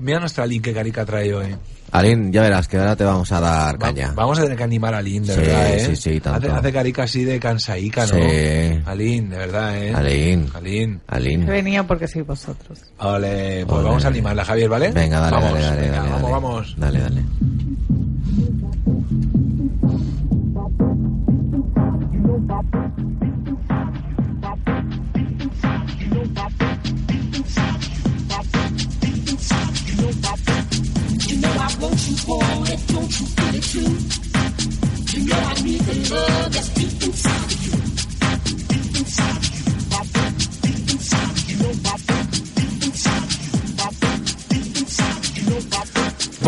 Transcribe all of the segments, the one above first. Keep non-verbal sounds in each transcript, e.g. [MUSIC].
Mira nuestra Lin que carica trae hoy. Alin, ya verás que ahora te vamos a dar caña. vamos a tener que animar a Lin, de Sí, verdad, ¿eh? sí, sí, tanto. Hace, hace carica así de cansaica, ¿no? Sí. Alin, de verdad, ¿eh? Alin. Alin. Alin. Venía porque sois vosotros. Ole, pues vamos a animarla, Javier, ¿vale? Venga, dale, vamos, dale, dale, venga, dale, vamos, dale. vamos. Dale, dale.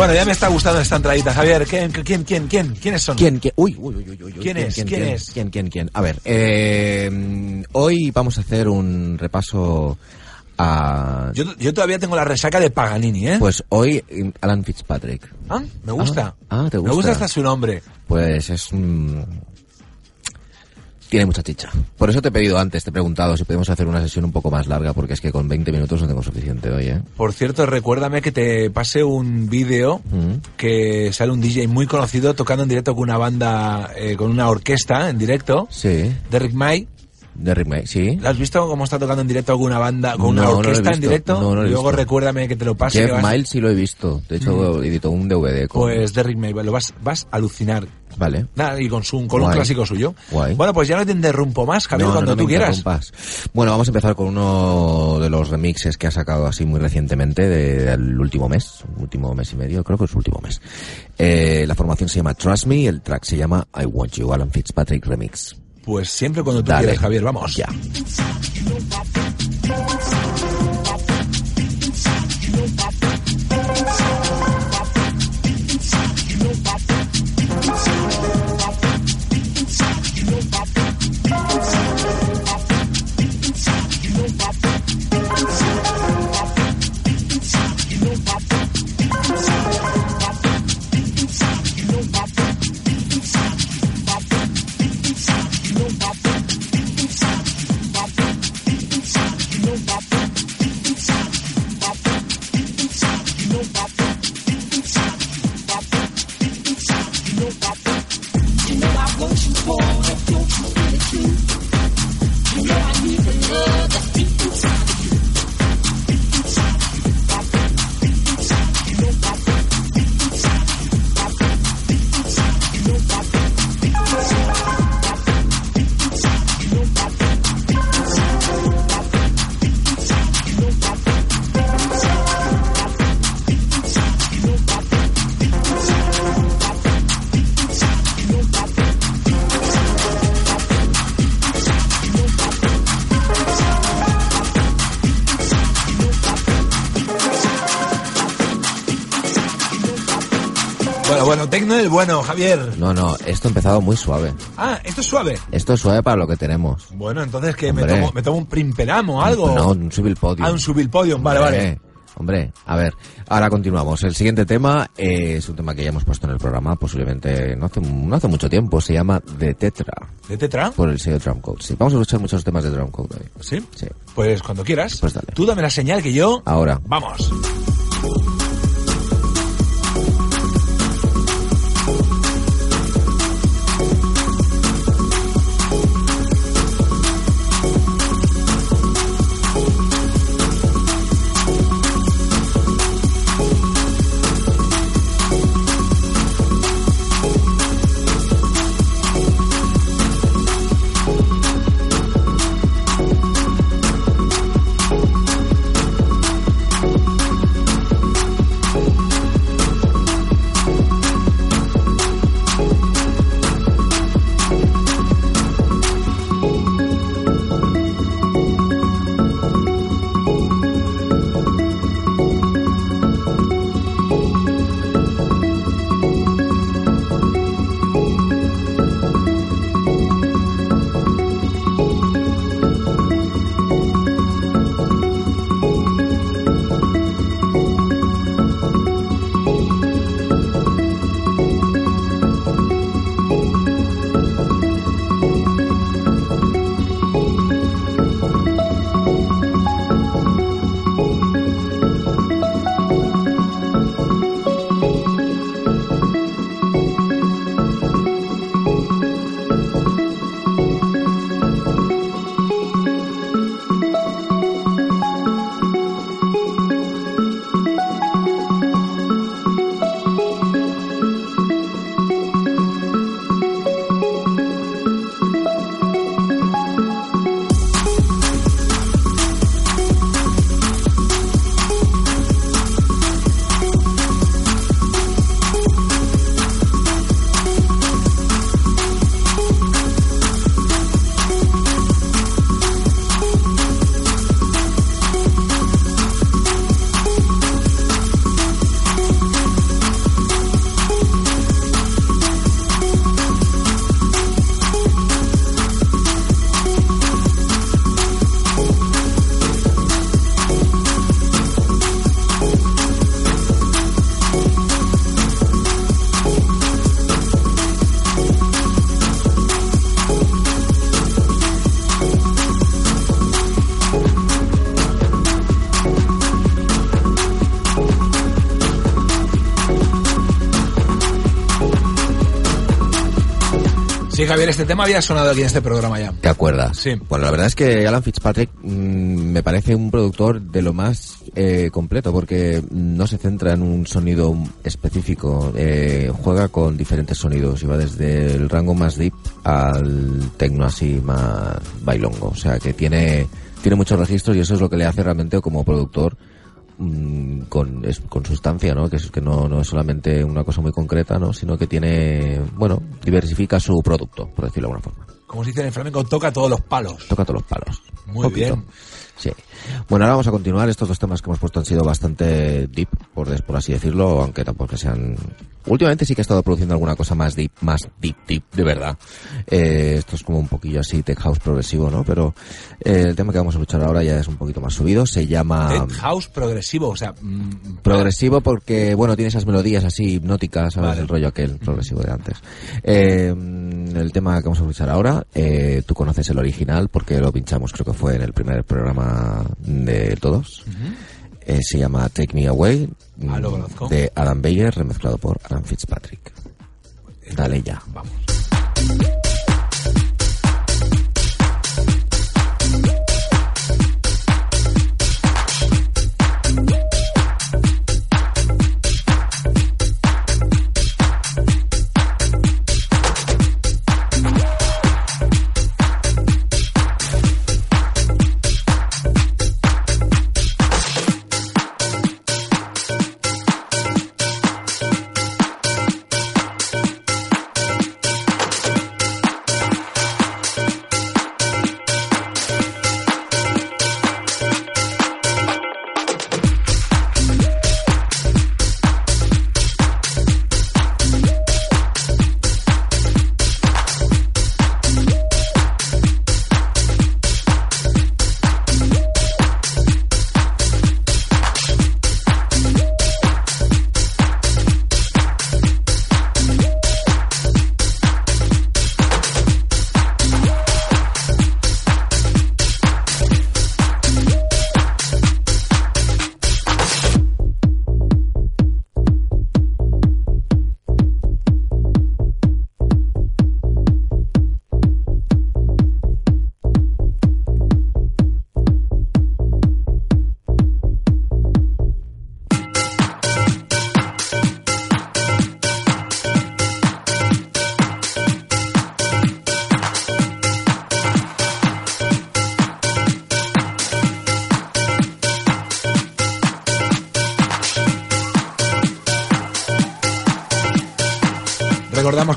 Bueno, ya me está gustando esta entradita, Javier. ¿Quién, quién, quién, quién? ¿Quiénes son? ¿Quién, quién? Uy, uy, uy, uy, uy. ¿Quién es? ¿Quién quién, es? ¿Quién, quién, quién? A ver, eh, hoy vamos a hacer un repaso a... Yo, yo todavía tengo la resaca de Paganini, ¿eh? Pues hoy eh, Alan Fitzpatrick. Ah, me gusta. Ah, ¿te Me gusta? gusta hasta su nombre. Pues es... tiene mucha chicha. Por eso te he pedido antes, te he preguntado si podemos hacer una sesión un poco más larga, porque es que con 20 minutos no tengo suficiente hoy, ¿eh? Por cierto, recuérdame que te pase un vídeo Mm. que sale un DJ muy conocido tocando en directo con una banda, eh, con una orquesta en directo, Sí, de Rick May. De remake, sí. ¿Lo has visto cómo está tocando en directo con una banda, con No, una no orquesta en directo? No, Luego visto. recuérdame que te lo pase. Jeff Miles sí lo he visto. De hecho, editó un DVD con... Pues de May, lo vas, vas a alucinar. Vale. Nada, y con, su, con un clásico suyo. Guay. Bueno, pues ya no te interrumpo más, Javier, No, cuando no tú quieras. interrumpas. Bueno, vamos a empezar con uno de los remixes que ha sacado así muy recientemente de- del último mes, último mes y medio, creo que es último mes. Eh, la formación se llama Trust Me el track se llama I Want You, Alan Fitzpatrick Remix. Pues siempre cuando tú Dale. quieras, Javier, vamos. Ya. Bueno, bueno, tecno del bueno, Javier. No, no, esto ha empezado muy suave. Ah, esto es suave. Esto es suave para lo que tenemos. Bueno, entonces que me tomo, me tomo un primperam o algo. No, un subil podio. Ah, un subil podium, vale, vale. Hombre, a ver, ahora continuamos. El siguiente tema eh, es un tema que ya hemos puesto en el programa, posiblemente no hace, no hace mucho tiempo, se llama The Tetra, ¿De Tetra? por el sello Drum Code. Sí, vamos a escuchar muchos temas de Drum Code hoy. ¿Sí? Sí. Pues cuando quieras. Pues dale. Tú dame la señal que yo... Ahora. Vamos. Sí, Javier, este tema había sonado aquí en este programa ya. ¿Te acuerdas? Sí. Bueno, la verdad es que Alan Fitzpatrick mm, me parece un productor de lo más eh, completo porque no se centra en un sonido específico, eh, juega con diferentes sonidos y va desde el rango más deep al tecno así más bailongo. O sea que tiene, tiene muchos registros y eso es lo que le hace realmente como productor mm, con, es- con sustancia, ¿no? Que es que no, no es solamente una cosa muy concreta, ¿no? Sino que tiene, bueno, diversifica su producto, por decirlo de alguna forma. Como se dice en el flamenco, toca todos los palos. Toca todos los palos. Muy bien. Sí. Bueno, ahora vamos a continuar. Estos dos temas que hemos puesto han sido bastante deep, por, así decirlo, aunque tampoco que sean... Últimamente sí que he estado produciendo alguna cosa más deep, más deep, deep, de verdad. Eh, esto es como un poquillo así tech house progresivo, ¿no? Pero eh, el tema que vamos a escuchar ahora ya es un poquito más subido. Se llama... Dead House progresivo, o sea... mm, Progresivo porque, bueno, tiene esas melodías así hipnóticas, ¿sabes? Vale. El rollo aquel progresivo de antes. Eh, el tema que vamos a escuchar ahora, eh, tú conoces el original porque lo pinchamos, creo que fue en el primer programa de todos. Eh, se llama Take Me Away, Ah, lo mm, conozco. de Adam Beyer, remezclado por Alan Fitzpatrick. Dale ya. Vamos.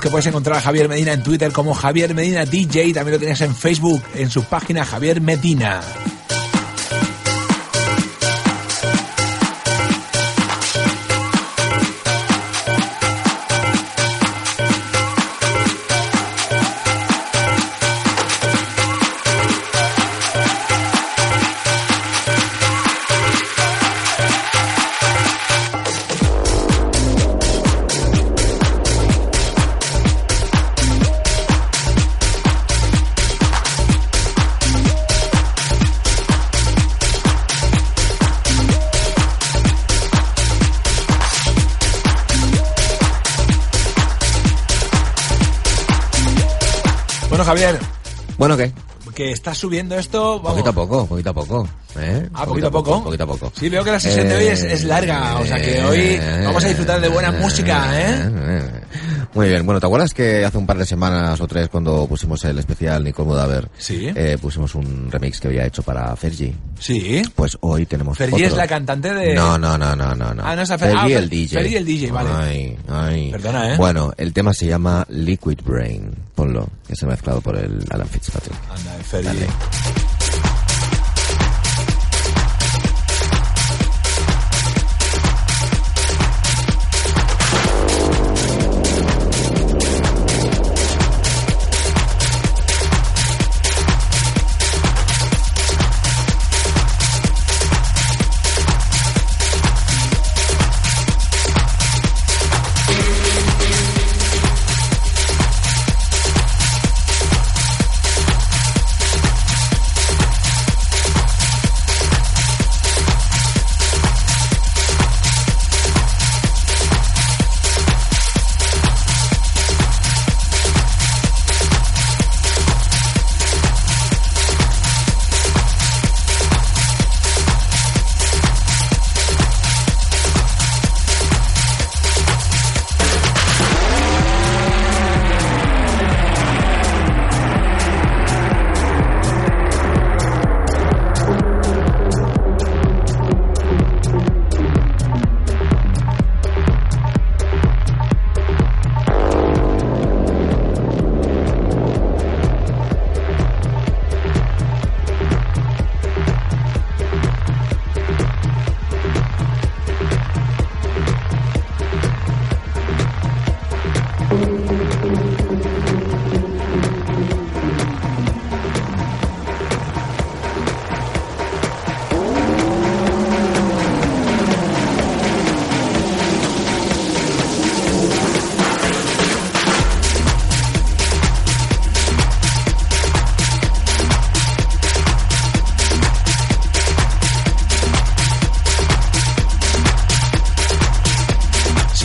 Que puedes encontrar a Javier Medina en Twitter como Javier Medina DJ, también lo tienes en Facebook, en su página Javier Medina. Bueno, Javier, Bueno, ¿qué? que estás subiendo esto, vamos. Poquito a poco, poquito a poco. ¿eh? Ah, poquito a poco. Poquito a poco. Sí, veo que la sesión de hoy es, es larga, o sea que hoy vamos a disfrutar de buena música, ¿eh? Muy bien, bueno, ¿te acuerdas que hace un par de semanas o tres cuando pusimos el especial Nicole Modaver, Sí. eh, pusimos un remix que había hecho para Fergie? Sí. Pues hoy tenemos Fergie otro. es la cantante de... No, no, no, no, no. no. Ah, no es Fergie ah, el DJ. Fergie el DJ, vale. Ay, ay. Perdona, ¿eh? Bueno, el tema se llama Liquid Brain. Ponlo, que se ha mezclado por el Alan Fitzpatrick. Anda, Fergie. Dale.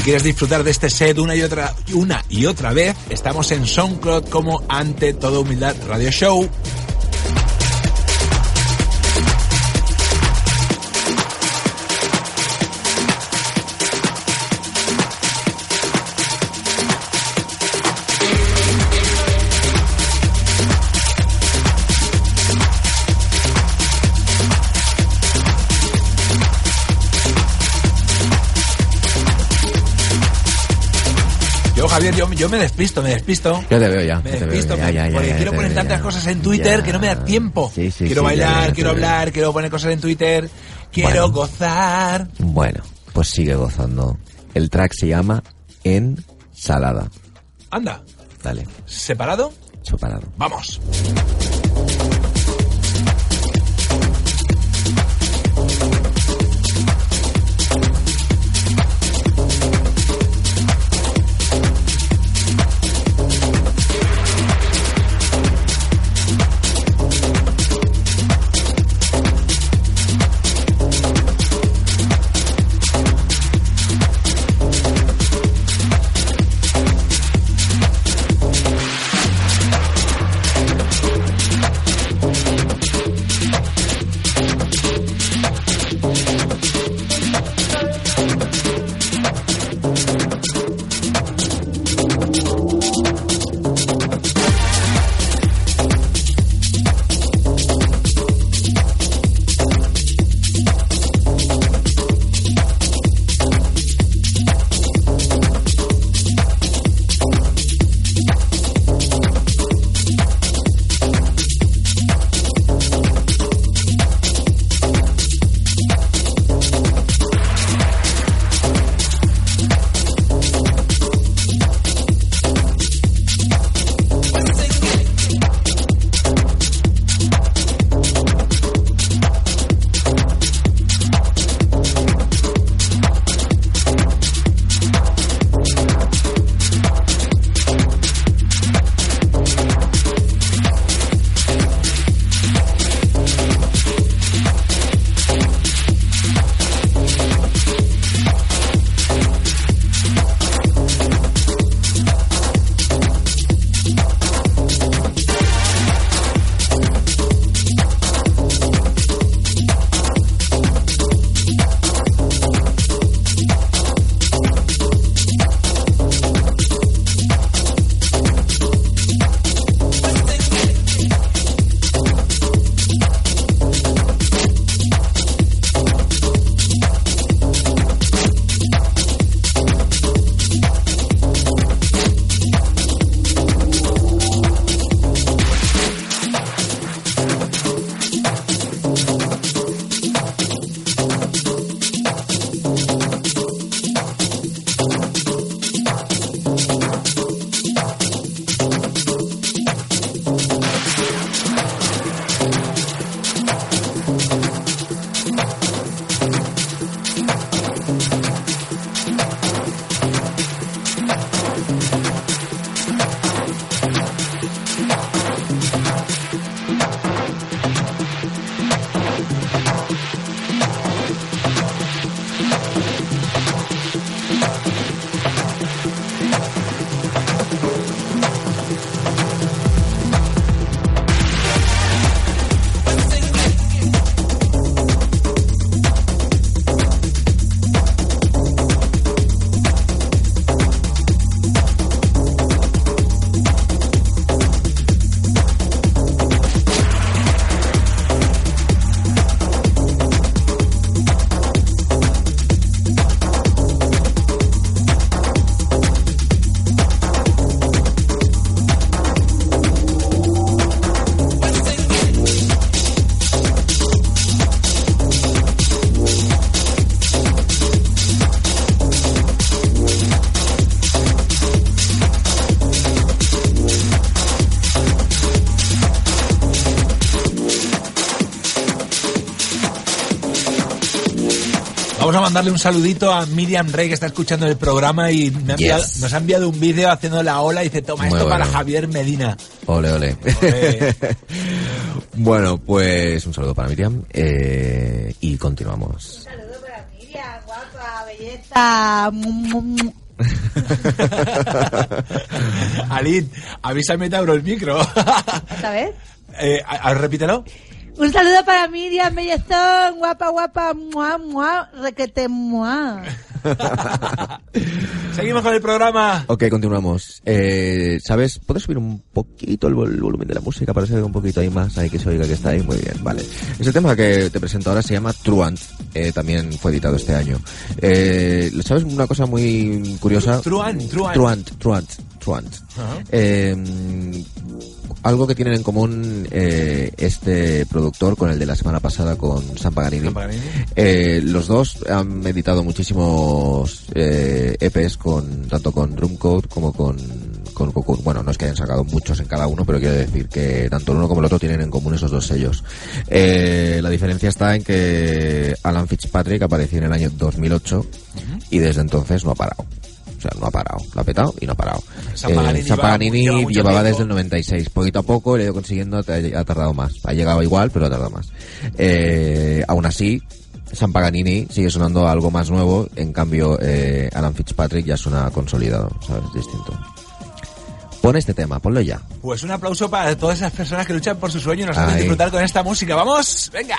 Quieres disfrutar de este set una y otra, una y otra vez, estamos en SoundCloud como Ante Toda Humildad Radio Show. Javier, yo, yo me despisto, me despisto. Yo te veo ya. Me veo despisto ya, ya, ya, porque quiero poner tantas cosas en Twitter que no me da tiempo. Sí, sí, quiero sí, bailar, quiero veo. hablar, quiero poner cosas en Twitter, quiero Bueno. gozar. Bueno, pues sigue gozando. El track se llama Ensalada. Anda, Dale, ¿separado? separado. Vamos. Mandarle un saludito a Miriam Rey que está escuchando el programa y me ha Yes. enviado- nos ha enviado un vídeo haciendo la ola y dice, toma Muy esto para. Javier Medina. Ole, ole. Ole. [LAUGHS] bueno, pues un saludo para Miriam eh, y continuamos. Saludos para Miriam, guapa, belleza. [LAUGHS] Alin, avísame Tauro el micro. ¿Otra vez? [LAUGHS] Eh, a- a- repítelo. Un saludo para Miriam Bellezón, guapa, guapa, mua, mua, requete, mua. [LAUGHS] Seguimos con el programa. Ok, continuamos. Eh, ¿Sabes? ¿Puedes subir un poquito el, vol- el volumen de la música para que se oiga un poquito ahí más? Ahí que se oiga que está ahí. Muy bien, vale. Ese tema que te presento ahora se llama Truant. Eh, también fue editado este año. Eh, ¿Sabes una cosa muy curiosa? Truant, Truant. Truant, Truant, Eh, algo que tienen en común eh, este productor con el de la semana pasada con Sam Paganini. Eh, los dos han editado muchísimos eh, EPs con tanto con Drumcode como con, con Cocoon. Bueno, no es que hayan sacado muchos en cada uno, pero quiero decir que tanto el uno como el otro tienen en común esos dos sellos. Eh, la diferencia está en que Alan Fitzpatrick apareció en el año 2008 y desde entonces no ha parado. O sea, no ha parado. Lo ha petado y no ha parado. Sam Paganini lleva mucho llevaba tiempo. desde el 96. Poquito a poco le ha ido consiguiendo, ha tardado más. Ha llegado igual, pero ha tardado más. Eh, aún así, San Paganini sigue sonando algo más nuevo, en cambio eh, Alan Fitzpatrick ya suena consolidado, ¿sabes? Distinto. Pon este tema, ponlo ya. Pues un aplauso para todas esas personas que luchan por su sueño y nos hacen disfrutar con esta música. ¡Vamos! ¡Venga!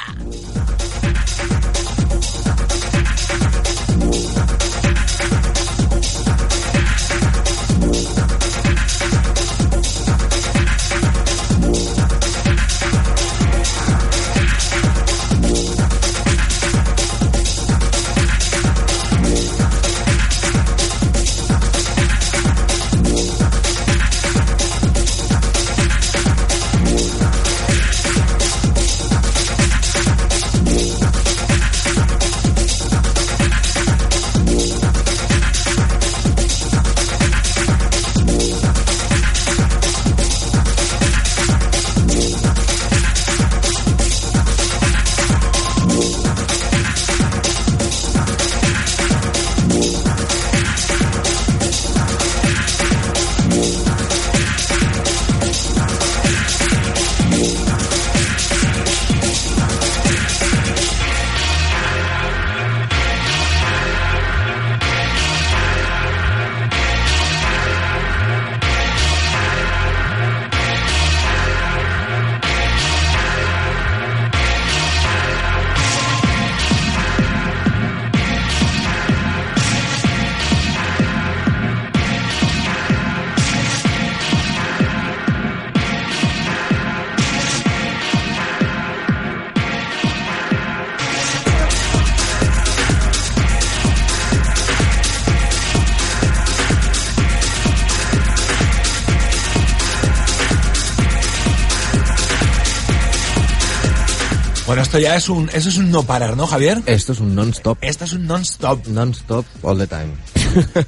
Esto ya es un, eso es un no parar, ¿no, Javier? Esto es un non-stop. Esto es un non-stop. Non-stop all the time.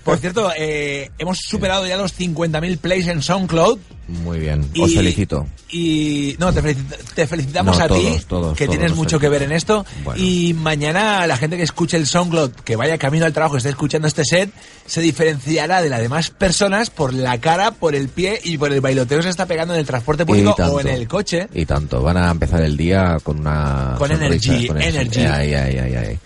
Por cierto, eh, hemos superado ya los 50.000 plays en SoundCloud. Muy bien, os felicito. Y no, te, felicit- te felicitamos No, a ti, todos, que todos tienes mucho que ver en esto. Bueno. Y mañana la gente que escuche el SoundCloud, que vaya camino al trabajo, que esté escuchando este set, se diferenciará de las demás personas por la cara, por el pie y por el bailoteo que se está pegando en el transporte público tanto. o en el coche. Y tanto, van a empezar el día con una Con sonrisa, energy, energy. Ay, ay, ay, ay.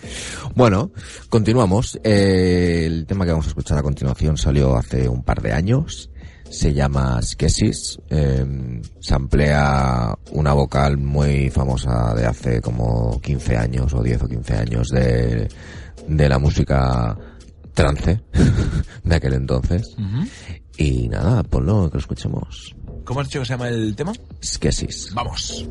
Bueno, continuamos. Eh, el tema que vamos a escuchar a continuación salió hace un par de años. Se llama Skesis. Eh, se emplea una vocal muy famosa de hace como 15 años o 10 o 15 años de, de la música trance [LAUGHS] de aquel entonces. Y nada, ponlo, que lo escuchemos. ¿Cómo has dicho que se llama el tema? Skesis. Vamos.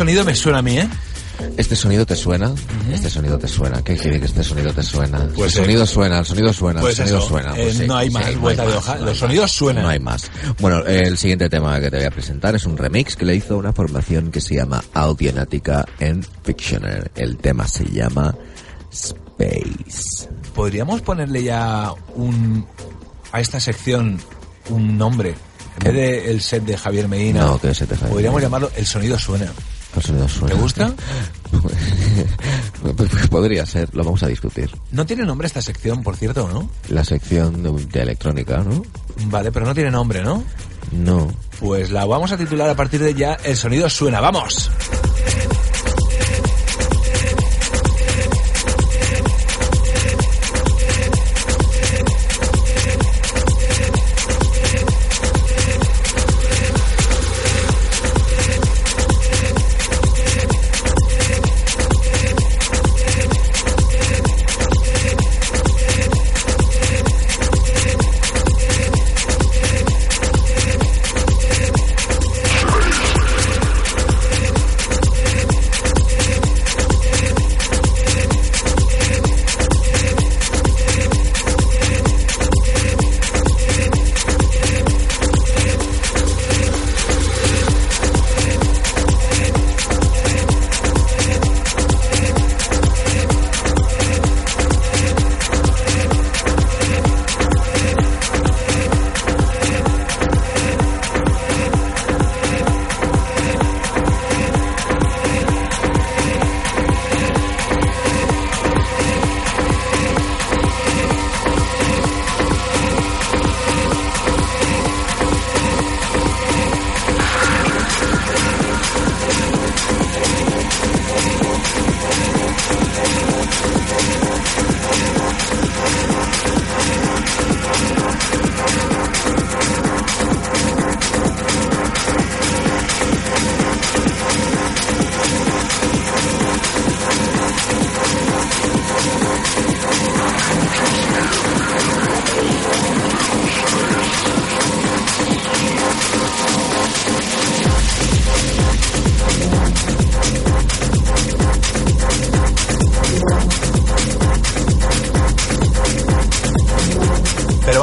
Sonido me suena a mí, ¿eh? ¿Este sonido te suena? Este sonido te suena. ¿Qué quiere que este sonido te suena? Pues, el eh, sonido suena, el sonido suena, pues el sonido eso, suena. eh, Pues sí, no hay sí, más vuelta de hoja. no Los sonidos más. suenan. No hay más. Bueno, el siguiente tema que te voy a presentar es un remix que le hizo una formación que se llama Audionática en Fictioner. El tema se llama Space. ¿Podríamos ponerle ya un a esta sección un nombre? En vez de el set de Javier Medina, No, que se te falla. podríamos llamarlo El sonido suena. Suena. ¿Te gusta? [LAUGHS] Podría ser, lo vamos a discutir. No tiene nombre esta sección, por cierto, ¿no? La sección de, de electrónica, ¿no? Vale, pero no tiene nombre, ¿no? No. Pues la vamos a titular a partir de ya El sonido suena. ¡Vamos!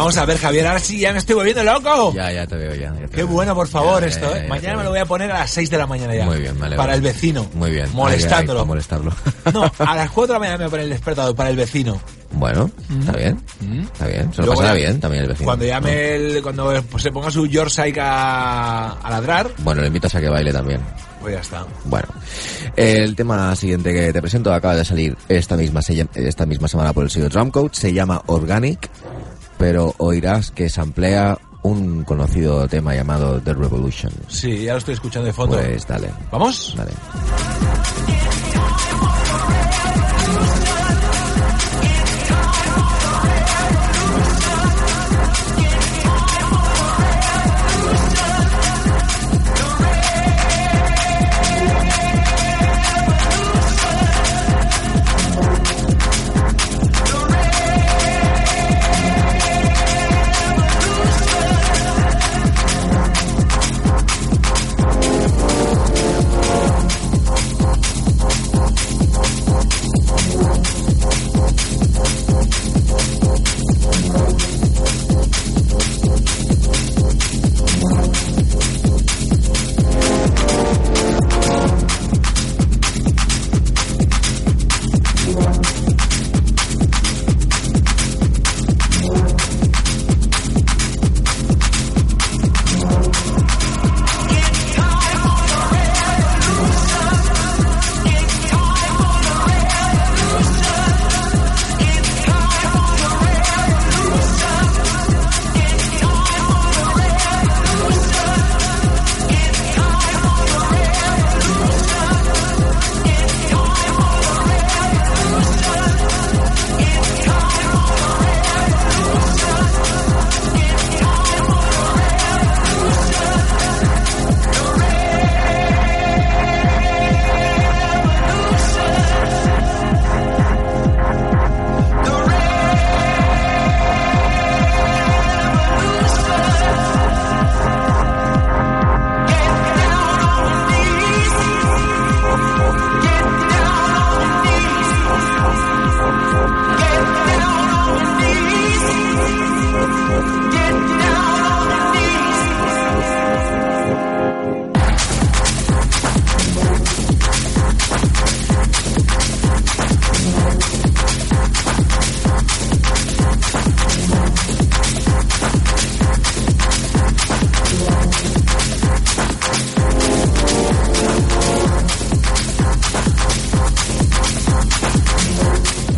Vamos a ver, Javier, ahora sí ya me estoy volviendo loco. Ya, ya te veo, ya. ya te Qué veo. bueno, por favor, Ya, esto, ya, ¿eh? Mañana me lo voy a poner a las 6 de la mañana ya. Muy bien, vale. Para el vecino. Muy bien. Molestándolo. Ay, ay, para molestarlo. [LAUGHS] No, a las 4 de la mañana me voy a poner el despertador para el vecino. bueno, está bien. Mm. Está bien. Se lo Luego pasará bien también el vecino. Cuando ¿no? llame el, cuando pues, se ponga su Yorkshire a, a ladrar, Bueno, le invitas a que baile también. pues ya está. Bueno, el tema siguiente que te presento acaba de salir esta misma, esta misma semana por el sello Drumcode, se llama Organic, pero oirás que se emplea un conocido tema llamado The Revolution. Sí, ya lo estoy escuchando de fondo. Pues dale, ¿Vamos? dale.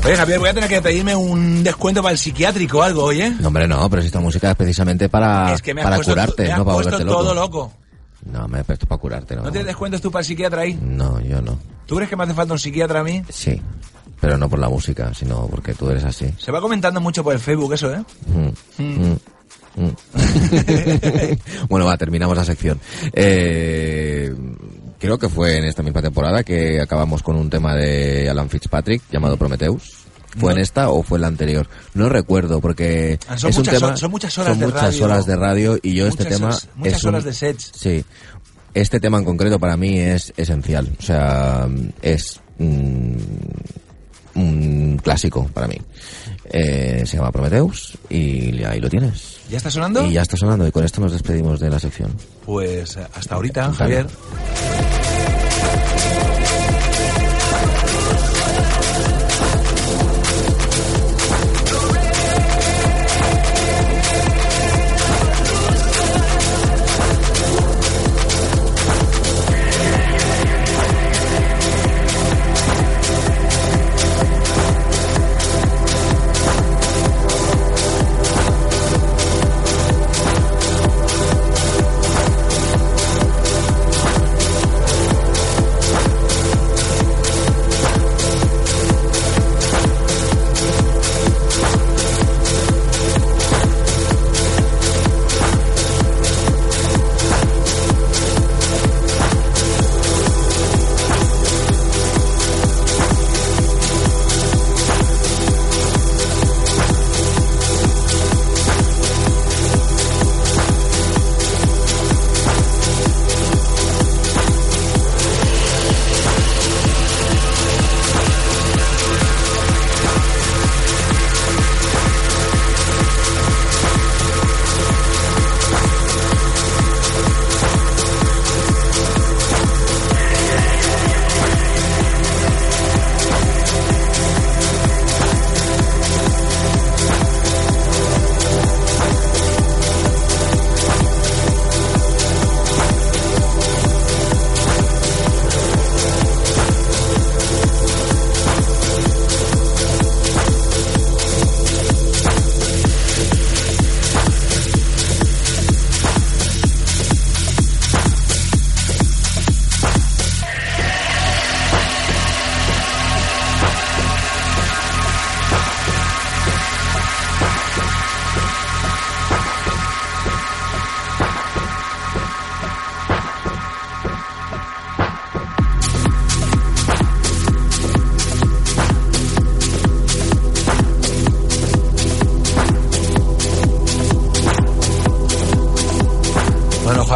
Oye, Javier, voy a tener que pedirme un descuento para el psiquiátrico o algo, oye. No, hombre, no, pero si esta música es precisamente para, es que me has para puesto, curarte, me has no para volverte loco. todo loco. No, me he puesto para curarte, ¿no? ¿No tienes descuentos tú para el psiquiatra ahí? No, yo no. ¿Tú crees que me hace falta un psiquiatra a mí? Sí, pero no por la música, sino porque tú eres así. Se va comentando mucho por el Facebook eso, ¿eh? Mm, mm, mm. [LAUGHS] bueno, va, terminamos la sección. Eh, creo que fue en esta misma temporada que acabamos con un tema de Alan Fitzpatrick llamado Prometheus. ¿Fue No. en esta o fue en la anterior? No recuerdo porque Ah, son es un muchas tema, son muchas horas son de muchas radio. horas de radio y yo este tema muchas es un- horas de sets. Sí, este tema en concreto para mí es esencial, o sea, es mm, un clásico para mí. Eh, se llama Prometheus y ahí lo tienes. ¿Ya está sonando? Y ya está sonando y con esto nos despedimos de la sección. Pues eh, hasta ahorita. Javier.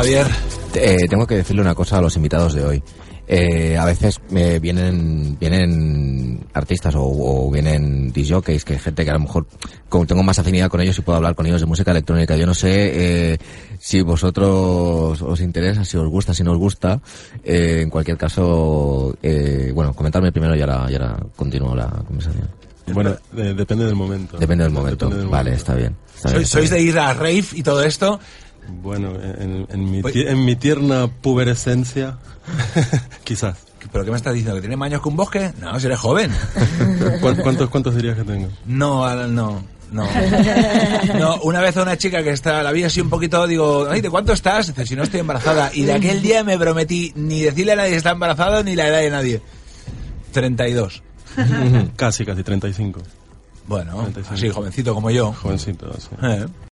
Javier, Eh, tengo que decirle una cosa a los invitados de hoy. Eh, a veces me vienen vienen artistas o, o vienen disjockeys, que gente que a lo mejor como tengo más afinidad con ellos y puedo hablar con ellos de música electrónica. Yo no sé eh, si vosotros os interesa, si os gusta, si no os gusta. Eh, en cualquier caso, eh, bueno, comentarme primero y ahora, y ahora continúo la conversación. Bueno, de- depende del momento. Depende del momento. Depende del vale, está bien. está bien, ¿sois, está sois de ir a rave y todo esto? Bueno, en, en mi, Pues- tie- en mi tierna puberescencia, [LAUGHS] quizás. ¿Pero qué me estás diciendo? ¿Que tiene más años que un bosque? No, si eres joven. [LAUGHS] ¿Cuán- ¿Cuántos, ¿Cuántos dirías que tengo? No, no. No. No, una vez a una chica que está, la vi así un poquito, digo, ay, ¿de cuánto estás? Dice, si no estoy embarazada. Y de aquel día me prometí ni decirle a nadie que está embarazado ni la edad de nadie. 32. casi, casi, 35. Bueno, 35. así, jovencito como yo. Jovencito, sí. Eh.